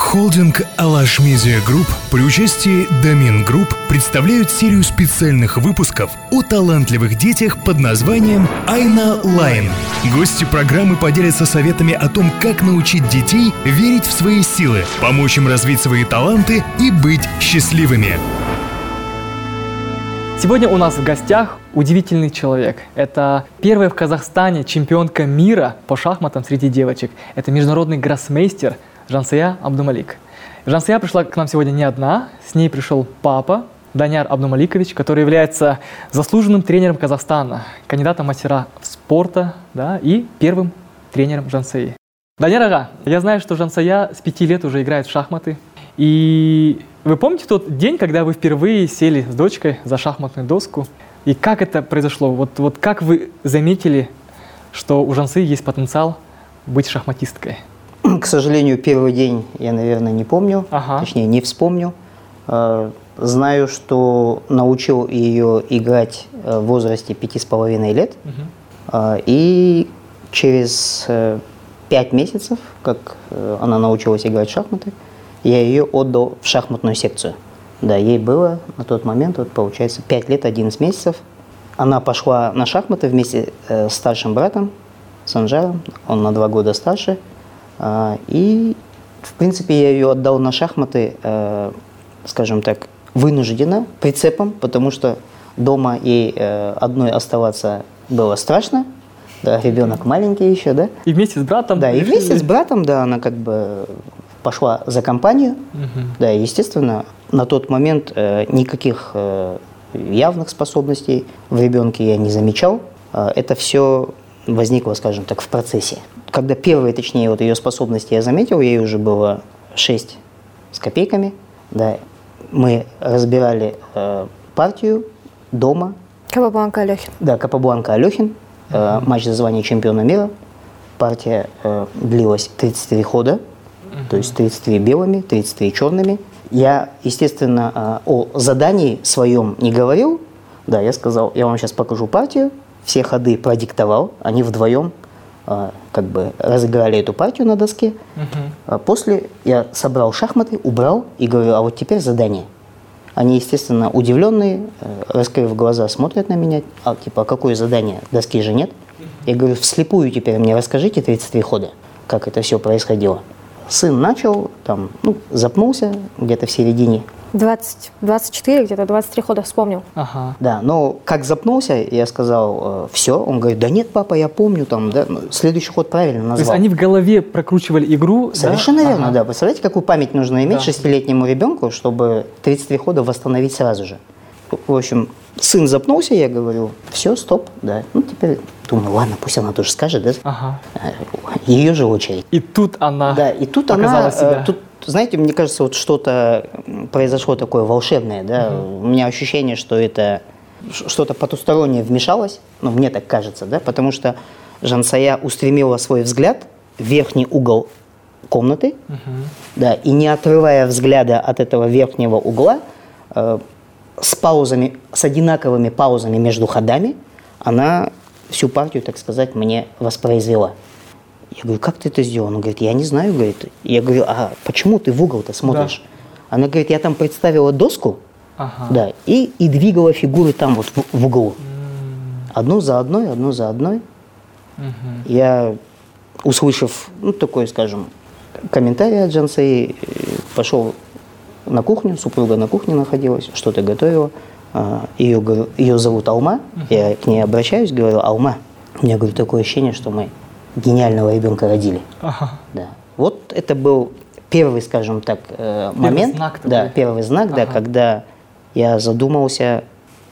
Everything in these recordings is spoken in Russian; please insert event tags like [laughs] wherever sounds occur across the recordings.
Холдинг «Alash Media Group» при участии Domin Group представляют серию специальных выпусков о талантливых детях под названием «Aina Line». Гости программы поделятся советами о том, как научить детей верить в свои силы, помочь им развить свои таланты и быть счастливыми. Сегодня у нас в гостях удивительный человек. Это первая в Казахстане чемпионка мира по шахматам среди девочек. Это международный гроссмейстер Жансия Абдумалик. Жансия пришла к нам сегодня не одна. С ней пришел папа Даняр Абдумаликович, который является заслуженным тренером Казахстана, кандидатом мастера спорта да, и первым тренером Жансии. Даняр Ага, я знаю, что Жансая с пяти лет уже играет в шахматы. И вы помните тот день, когда вы впервые сели с дочкой за шахматную доску? И как это произошло? Вот, вот как вы заметили, что у Жансы есть потенциал быть шахматисткой? К сожалению, первый день я, наверное, не помню, Ага. точнее, не вспомню. Э, Знаю, что научил ее играть э, в возрасте пяти с половиной лет. Э, И через пять месяцев, как она научилась играть в шахматы, я ее отдал в шахматную секцию. Да, ей было на тот момент, вот, получается, 5 лет 11 месяцев. Она пошла на шахматы вместе с старшим братом, Санжаром, он на два года старше. А, И, в принципе, я ее отдал на шахматы, э, скажем так, вынужденно, прицепом, потому что дома ей э, одной оставаться было страшно. Да, ребенок маленький еще, да? И вместе с братом? Да, и вместе с братом, да, она как бы пошла за компанию. Мгм. Да, естественно, на тот момент э, никаких э, явных способностей в ребенке я не замечал. Э, это все возникло, скажем так, в процессе. Когда первые, точнее, вот ее способности я заметил, ей уже было 6 с копейками. Да, мы разбирали э, партию дома, Кабабланка Алехин. да, Капабланка Алехин, э, матч за звание чемпиона мира. Партия э, длилась 33 хода, то есть 33 белыми, 33 черными. Я, естественно, э, о задании своем не говорил. Да, я сказал, я вам сейчас покажу партию, все ходы продиктовал, они вдвоем как бы разыграли эту партию на доске. А После я собрал шахматы, убрал и говорю, а вот теперь задание. Они, естественно, удивленные, э, раскрыв глаза, смотрят на меня. А типа, а какое задание? Доски же нет. Я говорю, вслепую теперь мне расскажите 33 хода, как это все происходило. Сын начал, там, ну, запнулся где-то в середине. 20, 24, где-то 23 хода вспомнил. Ага. Да, но как запнулся, я сказал, все. Он говорит, да нет, папа, я помню, там, да, ну, следующий ход правильно назвал. То есть они в голове прокручивали игру, да? Совершенно верно, Ага. да. Представляете, какую память нужно иметь Да. шестилетнему ребенку, чтобы 33 хода восстановить сразу же. В общем, сын запнулся, я говорю, все, стоп, да. Ну, теперь думаю, ладно, пусть она тоже скажет, да. Ага. Ее же очередь. И тут она Да, и тут показала она, себя. э, тут, знаете, мне кажется, вот что-то произошло такое волшебное, да. У меня ощущение, что это что-то потустороннее вмешалось, ну, мне так кажется, да, потому что Жансая устремила свой взгляд в верхний угол комнаты, да, и не отрывая взгляда от этого верхнего угла, э, с паузами, с одинаковыми паузами между ходами, она всю партию, так сказать, мне воспроизвела. Я говорю, как ты это сделал? Он говорит, я не знаю, говорит. Я говорю, а почему ты в угол-то смотришь? Она говорит, я там представила доску, Ага. да, и, и двигала фигуры там вот в, в углу. Одну за одной, одну за одной. Я, услышав, ну, такой, скажем, комментарий от Джансей, пошел на кухню, супруга на кухне находилась, что-то готовила. А, Ее, ее зовут Алма, я к ней обращаюсь, говорю, Алма, у меня, говорю, такое ощущение, что мы гениального ребенка родили. Ага. Да. Вот это был первый, скажем так, э, момент, знак да, первый знак, да, Ага. когда я задумался,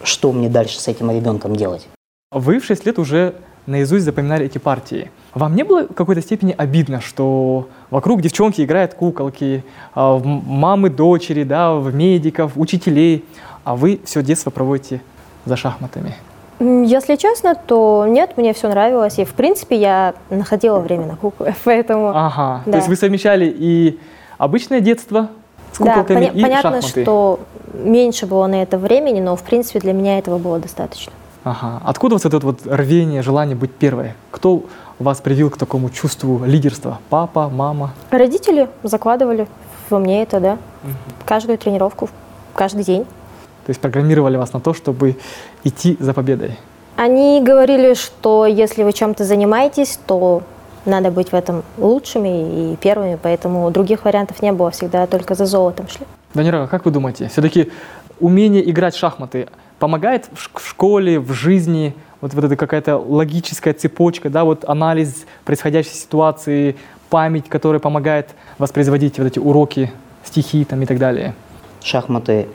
что мне дальше с этим ребенком делать. Вы в 6 лет уже наизусть запоминали эти партии. Вам не было в какой-то степени обидно, что вокруг девчонки играют куколки, а, мамы, дочери, да, в медиков, учителей, а вы все детство проводите за шахматами? Если честно, то нет, мне все нравилось. И, в принципе, я находила время на куклы. [laughs] Поэтому, Ага. То Да. есть вы совмещали и обычное детство с да, куколками поня- и понятно, шахматы. что меньше было на это времени, но, в принципе, для меня этого было достаточно. Ага. Откуда вот это вот рвение, желание быть первой? Кто вас привил к такому чувству лидерства? Папа, мама? Родители закладывали во мне это, да. Каждую тренировку, каждый день. То есть программировали вас на то, чтобы идти за победой? Они говорили, что если вы чем-то занимаетесь, то надо быть в этом лучшими и первыми, поэтому других вариантов не было, всегда только за золотом шли. Данира, как вы думаете, все-таки умение играть в шахматы помогает в школе, в жизни, вот, вот эта какая-то логическая цепочка, да, вот анализ происходящей ситуации, память, которая помогает воспроизводить вот эти уроки, стихи там и так далее? Шахматы,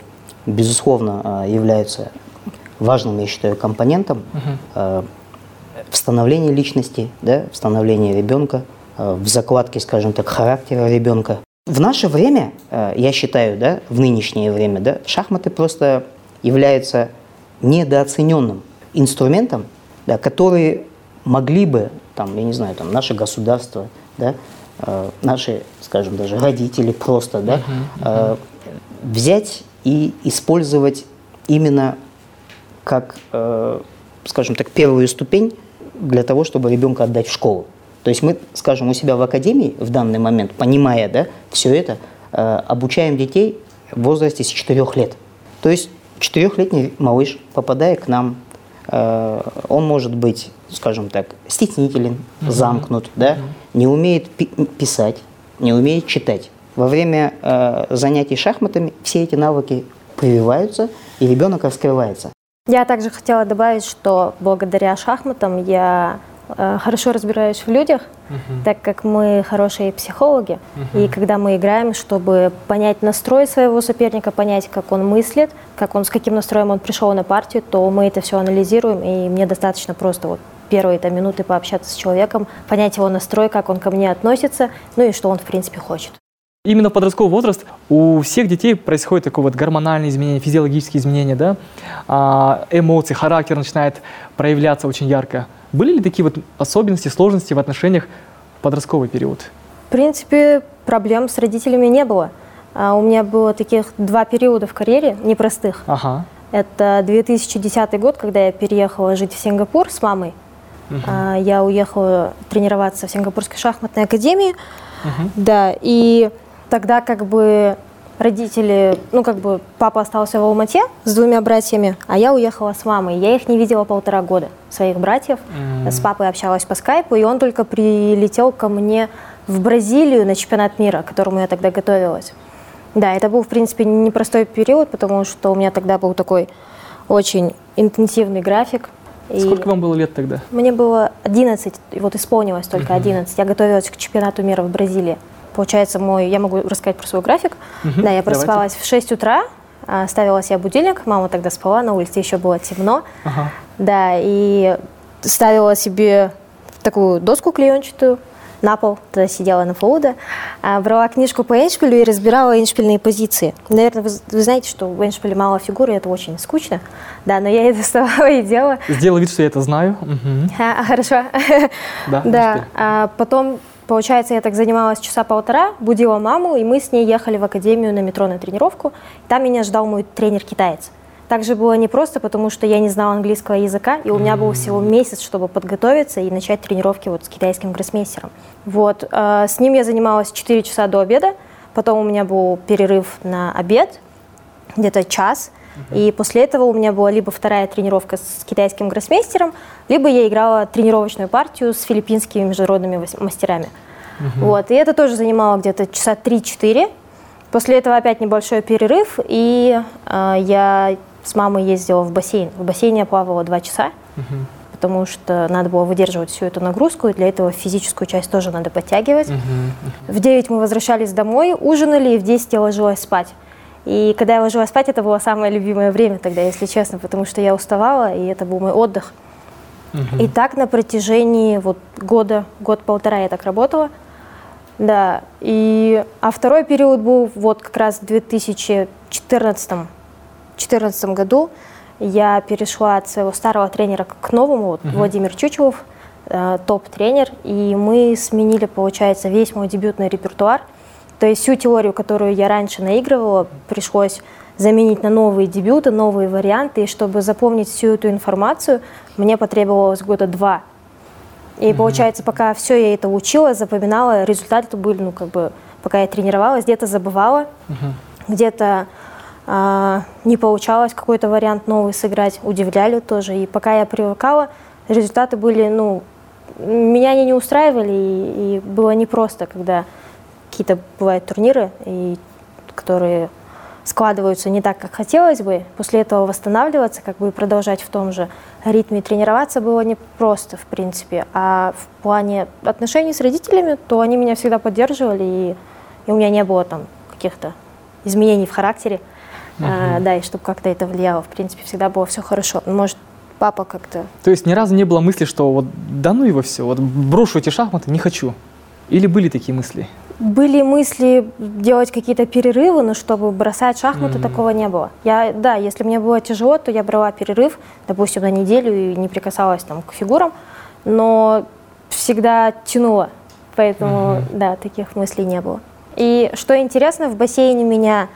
безусловно, а, являются важным, я считаю, компонентом uh-huh. в становлении личности, да, в становлении ребенка, а, в закладке, скажем так, характера ребенка. В наше время, я считаю, да, в нынешнее время, да, шахматы просто являются недооцененным инструментом, да, которые могли бы, там, я не знаю, там, наше государство, да, э, наши, скажем, даже родители просто, да, uh-huh, uh-huh. Э, взять и использовать именно как, э, скажем так, первую ступень для того, чтобы ребенка отдать в школу. То есть мы, скажем, у себя в академии в данный момент, понимая да, все это, э, обучаем детей в возрасте с 4 лет. То есть четырехлетний малыш, попадая к нам Э, он может быть, скажем так, стеснителен, замкнут, да, не умеет пи- писать, не умеет читать. Во время э, занятий шахматами все эти навыки прививаются, и ребенок раскрывается. Я также хотела добавить, что благодаря шахматам я Э, хорошо разбираюсь в людях, uh-huh. так как мы хорошие психологи. Uh-huh. И когда мы играем, чтобы понять настрой своего соперника, понять, как он мыслит, как он, с каким настроем он пришел на партию, то мы это все анализируем, и мне достаточно просто вот первые там, минуты пообщаться с человеком, понять его настрой, как он ко мне относится, ну и что он в принципе хочет. Именно в подростковый возраст у всех детей происходит такое вот гормональное изменение, физиологические изменения, да, а, эмоции, характер начинает проявляться очень ярко. Были ли такие вот особенности, сложности в отношениях в подростковый период? В принципе, проблем с родителями не было. А у меня было таких два периода в карьере непростых. Ага. Это 2010 год, когда я переехала жить в Сингапур с мамой. Угу. А, я уехала тренироваться в Сингапурской шахматной академии. Угу. Да, и тогда как бы родители, ну как бы папа остался в Алмате с двумя братьями, а я уехала с мамой. Я их не видела полтора года, своих братьев. Mm-hmm. С папой общалась по скайпу, и он только прилетел ко мне в Бразилию на чемпионат мира, к которому я тогда готовилась. Да, это был, в принципе, непростой период, потому что у меня тогда был такой очень интенсивный график. Сколько и вам было лет тогда? Мне было 11, вот исполнилось только 11. Я готовилась к чемпионату мира в Бразилии. Получается, мой, я могу рассказать про свой график. Угу, да, я просыпалась давайте. в 6 утра, а, ставила себе будильник, мама тогда спала, на улице еще было темно. Ага. Да, и ставила себе такую доску клеенчатую на пол, тогда сидела на полу, да, а, брала книжку по эншпилю и разбирала эншпильные позиции. Наверное, вы, вы знаете, что в эншпиле мало фигуры, это очень скучно, да, но я это [laughs] доставала и делала. Сделала вид, что я это знаю. Угу. А, хорошо. Да, [laughs] да. А, потом Получается, я так занималась часа полтора, будила маму, и мы с ней ехали в академию на метро на тренировку. Там меня ждал мой тренер-китаец. Также было непросто, потому что я не знала английского языка, и у меня был всего месяц, чтобы подготовиться и начать тренировки вот с китайским гроссмейстером. Вот, э, с ним я занималась 4 часа до обеда, потом у меня был перерыв на обед, где-то час, и после этого у меня была либо вторая тренировка с китайским гроссмейстером, либо я играла тренировочную партию с филиппинскими международными мастерами. Угу. Вот, и это тоже занимало где-то часа 3-4. После этого опять небольшой перерыв, и э, я с мамой ездила в бассейн. В бассейне я плавала 2 часа, угу. потому что надо было выдерживать всю эту нагрузку, и для этого физическую часть тоже надо подтягивать. Угу. В 9 мы возвращались домой, ужинали, и в 10 я ложилась спать. И когда я ложилась спать, это было самое любимое время тогда, если честно, потому что я уставала, и это был мой отдых. Угу. И так на протяжении вот года, год-полтора я так работала. Да, и, а второй период был вот как раз в 2014 2014 году. Я перешла от своего старого тренера к новому, вот, угу. Владимир Чучелов, э, топ-тренер, и мы сменили, получается, весь мой дебютный репертуар – то есть всю теорию, которую я раньше наигрывала, пришлось заменить на новые дебюты, новые варианты. И чтобы запомнить всю эту информацию, мне потребовалось года два. И mm-hmm. получается, пока все я это учила, запоминала, результаты были, ну, как бы, пока я тренировалась, где-то забывала, где-то э, не получалось какой-то вариант новый сыграть, удивляли тоже. И пока я привыкала, результаты были, ну, меня они не устраивали, и, и было непросто, когда какие-то бывают турниры, и, которые складываются не так, как хотелось бы. После этого восстанавливаться, как бы продолжать в том же ритме тренироваться было непросто, в принципе. А в плане отношений с родителями, то они меня всегда поддерживали, и, и у меня не было там каких-то изменений в характере. Uh-huh. А, да, и чтобы как-то это влияло, в принципе, всегда было все хорошо. Может, папа как-то... То есть ни разу не было мысли, что вот да ну его все, вот брошу эти шахматы, не хочу? Или были такие мысли? Были мысли делать какие-то перерывы, но чтобы бросать шахматы, mm-hmm. такого не было. Я, да, если мне было тяжело, то я брала перерыв, допустим, на неделю и не прикасалась там к фигурам, но всегда тянула, поэтому, mm-hmm. да, таких мыслей не было. И что интересно, в бассейне меня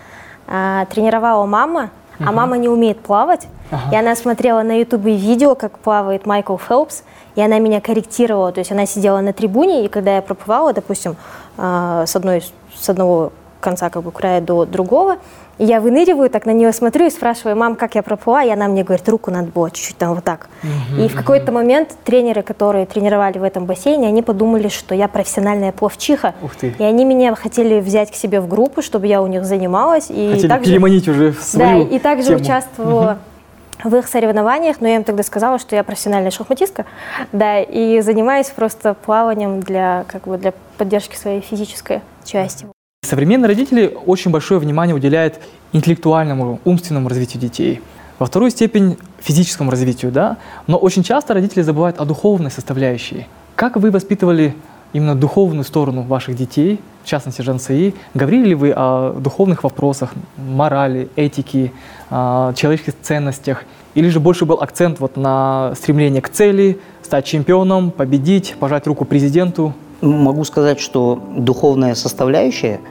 а, тренировала мама, uh-huh. а мама не умеет плавать, uh-huh. и она смотрела на ютубе видео, как плавает Майкл Фелпс, и она меня корректировала, то есть она сидела на трибуне, и когда я проплывала, допустим, а, с, одной, с одного конца как бы края до другого, и я выныриваю, так на нее смотрю и спрашиваю, мам, как я проплыла, и она мне говорит, руку надо было чуть-чуть там вот так. Uh-huh, и в какой-то момент тренеры, которые тренировали в этом бассейне, они подумали, что я профессиональная пловчиха. Ух ты. И они меня хотели взять к себе в группу, чтобы я у них занималась. И хотели также, переманить уже в свою Да, и также тему. участвовала uh-huh в их соревнованиях, но я им тогда сказала, что я профессиональная шахматистка, да, и занимаюсь просто плаванием для, как бы, для поддержки своей физической части. Современные родители очень большое внимание уделяют интеллектуальному, умственному развитию детей. Во вторую степень физическому развитию, да, но очень часто родители забывают о духовной составляющей. Как вы воспитывали именно духовную сторону ваших детей, в частности Жансаи? Говорили ли вы о духовных вопросах, морали, этике, человеческих ценностях? Или же больше был акцент вот на стремление к цели, стать чемпионом, победить, пожать руку президенту? Могу сказать, что духовная составляющая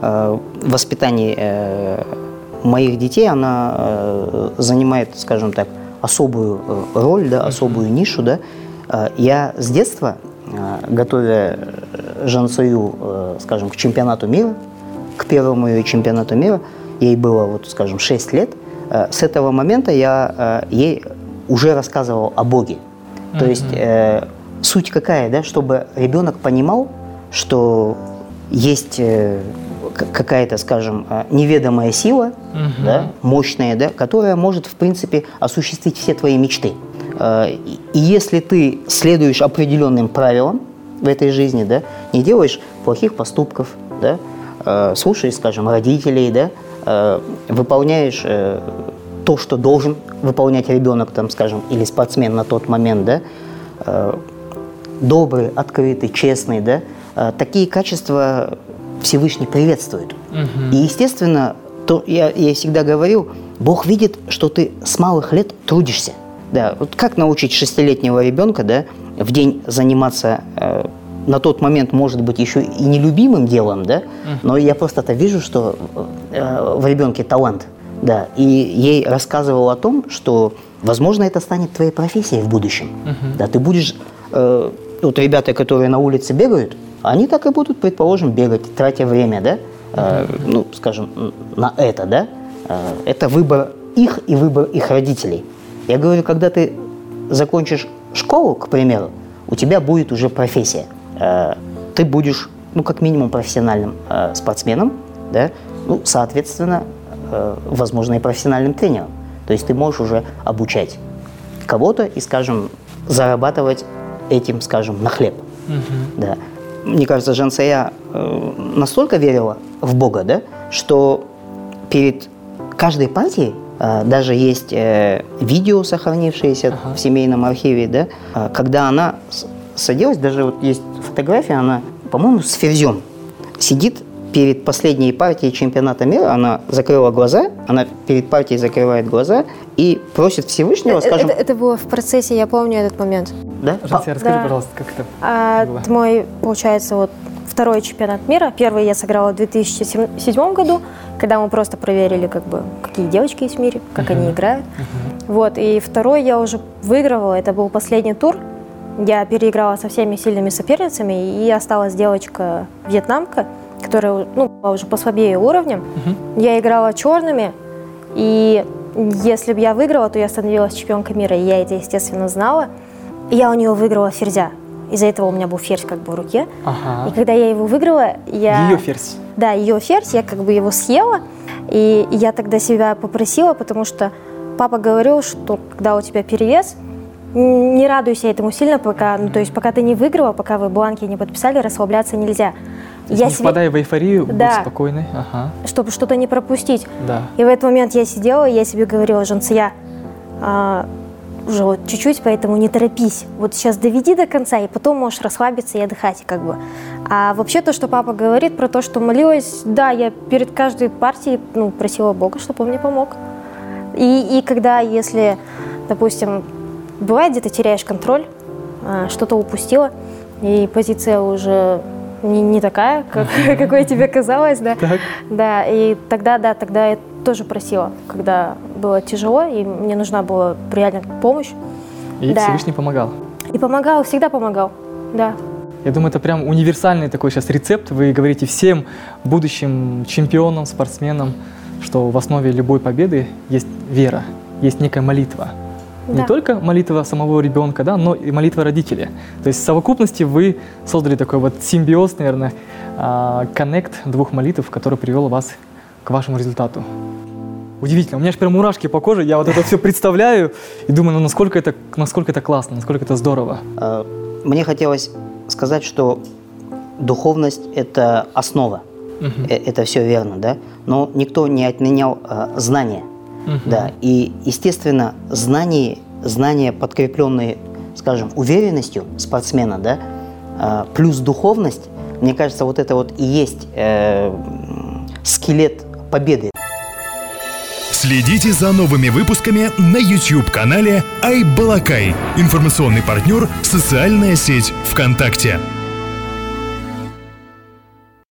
э, воспитания э, моих детей, она э, занимает, скажем так, особую роль, да, особую нишу. Да. Я с детства готовя э, Жансою, э, скажем, к чемпионату мира, к первому ее чемпионату мира, ей было, вот, скажем, 6 лет, с этого момента я ей уже рассказывал о Боге. То mm-hmm. есть э, суть какая, да, чтобы ребенок понимал, что есть э, какая-то, скажем, неведомая сила, mm-hmm. да, мощная, да, которая может, в принципе, осуществить все твои мечты. Э, и если ты следуешь определенным правилам в этой жизни, да, не делаешь плохих поступков, да, э, слушаешь, скажем, родителей, да, э, выполняешь то, что должен выполнять ребенок, там, скажем, или спортсмен на тот момент, да, добрый, открытый, честный, да, такие качества Всевышний приветствует. Угу. И, естественно, то, я, я всегда говорил, Бог видит, что ты с малых лет трудишься – да, вот как научить шестилетнего ребенка, да, в день заниматься э, на тот момент, может быть, еще и нелюбимым делом, да, но я просто-то вижу, что э, в ребенке талант, да, и ей рассказывал о том, что, возможно, это станет твоей профессией в будущем, uh-huh. да, ты будешь, э, вот ребята, которые на улице бегают, они так и будут, предположим, бегать, тратя время, да, э, ну, скажем, на это, да, э, это выбор их и выбор их родителей. Я говорю, когда ты закончишь школу, к примеру, у тебя будет уже профессия. Э, ты будешь, ну, как минимум, профессиональным э, спортсменом, да, ну, соответственно, э, возможно, и профессиональным тренером. То есть ты можешь уже обучать кого-то и, скажем, зарабатывать этим, скажем, на хлеб. Угу. Да. Мне кажется, Жансая настолько верила в Бога, да, что перед каждой партией даже есть э, видео, сохранившееся ага. в семейном архиве, да, а, когда она садилась, даже вот есть фотография, она, по-моему, с ферзем сидит перед последней партией чемпионата мира, она закрыла глаза, она перед партией закрывает глаза и просит Всевышнего, это, скажем... Это, это было в процессе, я помню этот момент. Да? Жанся, расскажи, да. пожалуйста, как это а, было. Мой, получается, вот второй чемпионат мира. Первый я сыграла в 2007 году, когда мы просто проверили, как бы, какие девочки есть в мире, как uh-huh. они играют. Uh-huh. Вот, и второй я уже выигрывала, это был последний тур. Я переиграла со всеми сильными соперницами, и осталась девочка-вьетнамка, которая ну, уже послабее уровнем. Угу. Я играла черными, и если бы я выиграла, то я становилась чемпионкой мира, и я это, естественно, знала. И я у нее выиграла ферзя. Из-за этого у меня был ферзь как бы в руке. Ага. И когда я его выиграла, я... Ее ферзь? Да, ее ферзь, я как бы его съела. И я тогда себя попросила, потому что папа говорил, что когда у тебя перевес, не радуйся этому сильно, пока, ну, то есть пока ты не выиграла, пока вы бланки не подписали, расслабляться нельзя. я не себе... впадай в эйфорию, да. будь спокойной. Ага. Чтобы что-то не пропустить. Да. И в этот момент я сидела, и я себе говорила, Жансия, а, уже вот чуть-чуть, поэтому не торопись. Вот сейчас доведи до конца, и потом можешь расслабиться и отдыхать, как бы. А вообще то, что папа говорит про то, что молилась, да, я перед каждой партией ну, просила Бога, чтобы он мне помог. И, и когда, если, допустим, бывает, где-то теряешь контроль, а, что-то упустила, и позиция уже не, не такая, как, [laughs] какой тебе казалось, да. Так. Да, и тогда, да, тогда я тоже просила, когда было тяжело, и мне нужна была реально помощь. И да. Всевышний помогал. И помогал, всегда помогал, да. Я думаю, это прям универсальный такой сейчас рецепт. Вы говорите всем будущим чемпионам, спортсменам, что в основе любой победы есть вера, есть некая молитва. Да. Не только молитва самого ребенка, да, но и молитва родителей. То есть в совокупности вы создали такой вот симбиоз, наверное, а, коннект двух молитв, который привел вас к вашему результату. Удивительно. У меня же прям мурашки по коже. Я вот это все представляю и думаю, ну насколько это, насколько это классно, насколько это здорово. А, мне хотелось сказать, что духовность – это основа. Угу. Это все верно, да? Но никто не отменял э, знания. Угу. Да, и, естественно, знания, знания, подкрепленные, скажем, уверенностью спортсмена, да, э, плюс духовность, мне кажется, вот это вот и есть э, скелет победы. Следите за новыми выпусками на YouTube-канале Айбалакай. Информационный партнер – социальная сеть ВКонтакте.